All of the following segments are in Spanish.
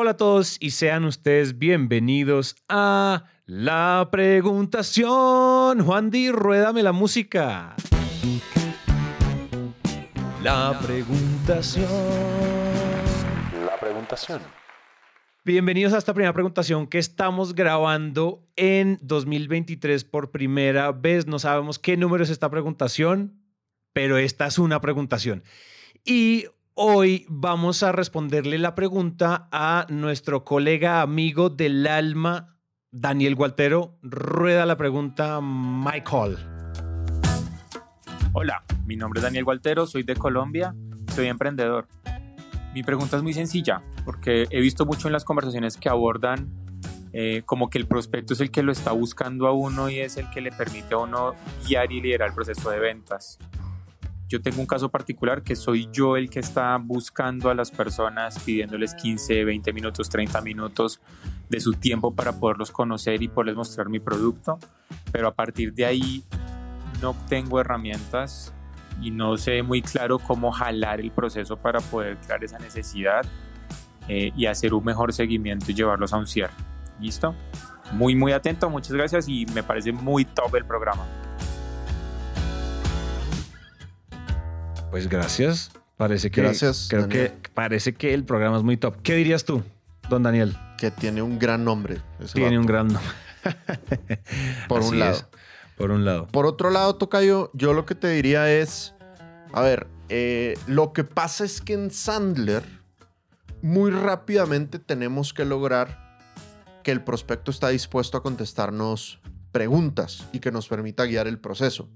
Hola a todos y sean ustedes bienvenidos a La Preguntación. Juan Di, ruédame la música. La Preguntación. La preguntación. Bienvenidos a esta primera preguntación que estamos grabando en 2023 por primera vez. No sabemos qué número es esta preguntación, pero esta es una preguntación. Y Hoy vamos a responderle la pregunta a nuestro colega amigo del alma, Daniel Gualtero. Rueda la pregunta, Michael. Hola, mi nombre es Daniel Gualtero, soy de Colombia, soy emprendedor. Mi pregunta es muy sencilla, porque he visto mucho en las conversaciones que abordan eh, como que el prospecto es el que lo está buscando a uno y es el que le permite a uno guiar y liderar el proceso de ventas. Yo tengo un caso particular que soy yo el que está buscando a las personas, pidiéndoles 15, 20 minutos, 30 minutos de su tiempo para poderlos conocer y poderles mostrar mi producto. Pero a partir de ahí no tengo herramientas y no sé muy claro cómo jalar el proceso para poder crear esa necesidad eh, y hacer un mejor seguimiento y llevarlos a un cierre. ¿Listo? Muy, muy atento, muchas gracias y me parece muy top el programa. Pues gracias. Parece que, Gracias, creo Daniel. que parece que el programa es muy top. ¿Qué dirías tú, don Daniel? que tiene un gran nombre. Tiene vato. un gran nombre. Por Así un lado. es, por un lado. Por otro lado, Tocayo, yo lo que te diría es, a ver, eh, lo que pasa es que en Sandler muy rápidamente tenemos que lograr que el prospecto está dispuesto a contestarnos preguntas y que nos permita guiar el proceso.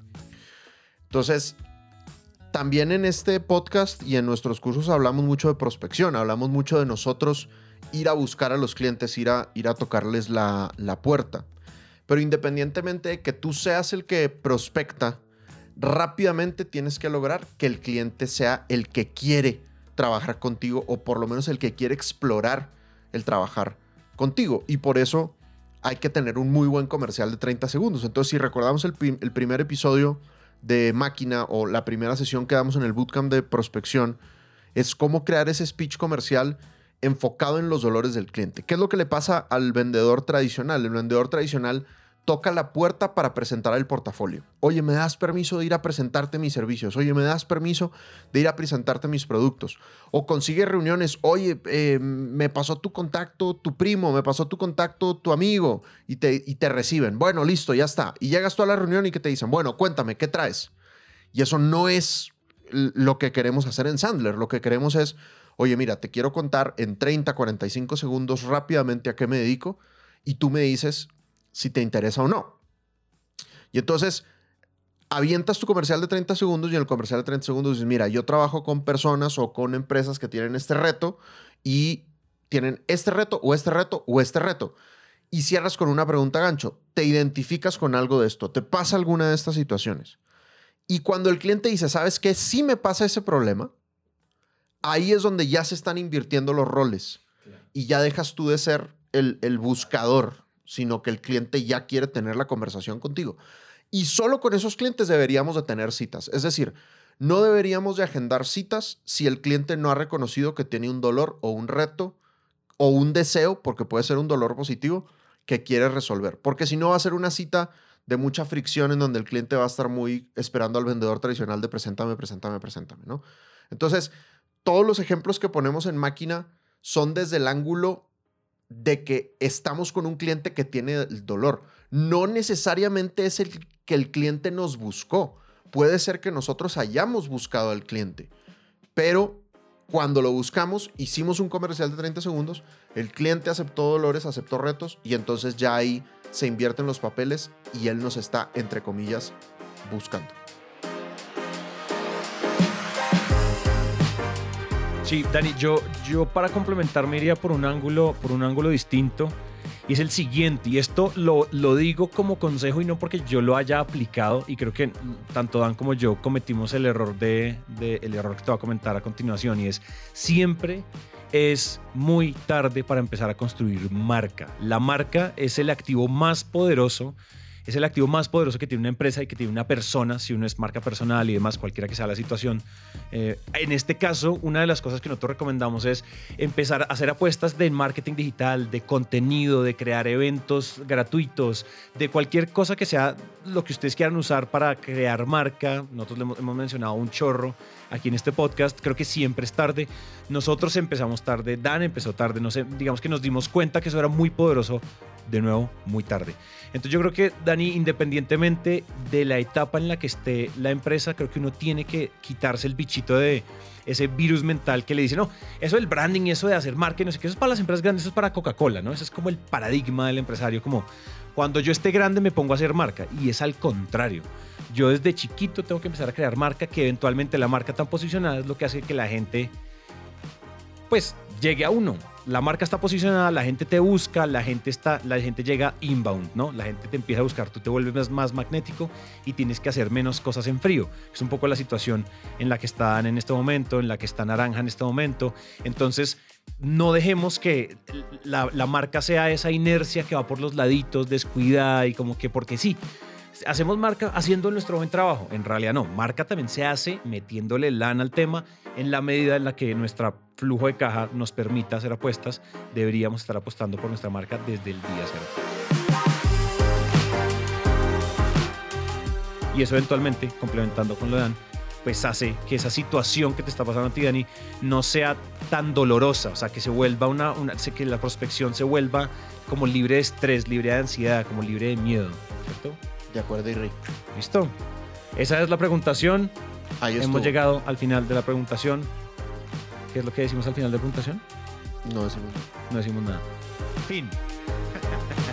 Entonces, también en este podcast y en nuestros cursos hablamos mucho de prospección, hablamos mucho de nosotros ir a buscar a los clientes, ir a, ir a tocarles la, la puerta. Pero independientemente de que tú seas el que prospecta, rápidamente tienes que lograr que el cliente sea el que quiere trabajar contigo o por lo menos el que quiere explorar el trabajar contigo. Y por eso hay que tener un muy buen comercial de 30 segundos. Entonces, si recordamos el, el primer episodio de máquina o la primera sesión que damos en el bootcamp de prospección, es cómo crear ese speech comercial enfocado en los dolores del cliente. ¿Qué es lo que le pasa al vendedor tradicional? El vendedor tradicional toca la puerta para presentar el portafolio. Oye, ¿me das permiso de ir a presentarte mis servicios? Oye, ¿me das permiso de ir a presentarte mis productos? O consigue reuniones. Oye, eh, me pasó tu contacto tu primo, me pasó tu contacto tu amigo y te, y te reciben. Bueno, listo, ya está. Y llegas tú a la reunión y que te dicen, bueno, cuéntame, ¿qué traes? Y eso no es lo que queremos hacer en Sandler. Lo que queremos es, oye, mira, te quiero contar en 30, 45 segundos rápidamente a qué me dedico y tú me dices si te interesa o no. Y entonces avientas tu comercial de 30 segundos y en el comercial de 30 segundos dices, mira, yo trabajo con personas o con empresas que tienen este reto y tienen este reto o este reto o este reto. Y cierras con una pregunta gancho. ¿Te identificas con algo de esto? ¿Te pasa alguna de estas situaciones? Y cuando el cliente dice, ¿sabes qué? Sí me pasa ese problema, ahí es donde ya se están invirtiendo los roles. Y ya dejas tú de ser el, el buscador, sino que el cliente ya quiere tener la conversación contigo. Y solo con esos clientes deberíamos de tener citas. Es decir, no deberíamos de agendar citas si el cliente no ha reconocido que tiene un dolor o un reto o un deseo, porque puede ser un dolor positivo, que quiere resolver. Porque si no va a ser una cita de mucha fricción en donde el cliente va a estar muy esperando al vendedor tradicional de preséntame, preséntame, preséntame, ¿no? Entonces, todos los ejemplos que ponemos en máquina son desde el ángulo de que estamos con un cliente que tiene el dolor. No necesariamente es el que el cliente nos buscó. Puede ser que nosotros hayamos buscado al cliente, pero cuando lo buscamos, hicimos un comercial de 30 segundos, el cliente aceptó dolores, aceptó retos y entonces ya ahí se invierten los papeles y él nos está, entre comillas, buscando. Sí, Dani, yo, yo para complementar me iría por un ángulo, por un ángulo distinto. Y es el siguiente, y esto lo, lo digo como consejo y no porque yo lo haya aplicado, y creo que tanto Dan como yo cometimos el error de, de- el error que te voy a comentar a continuación, y es siempre es muy tarde para empezar a construir marca. La marca es el activo más poderoso es el activo más poderoso que tiene una empresa y que tiene una persona, si uno es marca personal y demás, cualquiera que sea la situación. Eh, en este caso, una de las cosas que nosotros recomendamos es empezar a hacer apuestas de marketing digital, de contenido, de crear eventos gratuitos, de cualquier cosa que sea lo que ustedes quieran usar para crear marca. Nosotros hemos mencionado un chorro aquí en este podcast. Creo que siempre es tarde. Nosotros empezamos tarde, Dan empezó tarde, no sé, digamos que nos dimos cuenta que eso era muy poderoso de nuevo muy tarde. Entonces yo creo que Dani, independientemente de la etapa en la que esté la empresa, creo que uno tiene que quitarse el bichito de ese virus mental que le dice, no, eso del branding eso de hacer marketing, no sé qué, eso es para las empresas grandes, eso es para Coca-Cola, ¿no? Ese es como el paradigma del empresario, como cuando yo esté grande me pongo a hacer marca y es al contrario. Yo desde chiquito tengo que empezar a crear marca que eventualmente la marca tan posicionada es lo que hace que la gente pues llegue a uno. La marca está posicionada, la gente te busca, la gente está, la gente llega inbound, ¿no? La gente te empieza a buscar, tú te vuelves más, magnético y tienes que hacer menos cosas en frío. Es un poco la situación en la que están en este momento, en la que está Naranja en este momento. Entonces, no dejemos que la, la marca sea esa inercia que va por los laditos, descuidada y como que porque sí hacemos marca haciendo nuestro buen trabajo. En realidad no, marca también se hace metiéndole lana al tema en la medida en la que nuestro flujo de caja nos permita hacer apuestas. Deberíamos estar apostando por nuestra marca desde el día cero. Y eso eventualmente, complementando con lo de Dan, pues hace que esa situación que te está pasando a ti, Dani, no sea tan dolorosa, o sea, que se vuelva una, una que la prospección se vuelva como libre de estrés, libre de ansiedad, como libre de miedo, ¿cierto? De acuerdo, Irri. ¿Listo? Esa es la preguntación. Ahí Hemos estuvo. llegado al final de la preguntación. ¿Qué es lo que decimos al final de la preguntación? No decimos. No decimos nada. Fin.